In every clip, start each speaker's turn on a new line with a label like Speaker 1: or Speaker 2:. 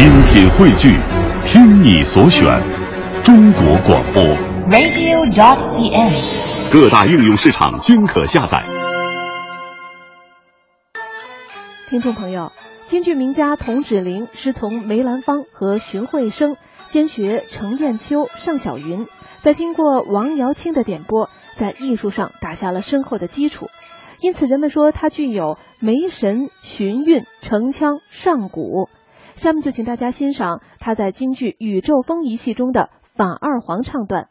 Speaker 1: 精品汇聚，听你所选，中国广播。
Speaker 2: radio.cn。
Speaker 1: 各大应用市场均可下载。
Speaker 3: 听众朋友，京剧名家童芷苓师从梅兰芳和荀慧生，兼学程砚秋、尚小云，在经过王瑶卿的点拨，在艺术上打下了深厚的基础。因此，人们说他具有梅神、荀韵、程腔、上古。下面就请大家欣赏他在京剧《宇宙风》一戏中的反二黄唱段。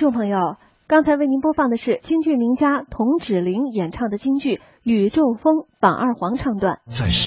Speaker 3: 众朋友，刚才为您播放的是京剧名家童芷苓演唱的京剧《宇宙风》榜二黄唱段。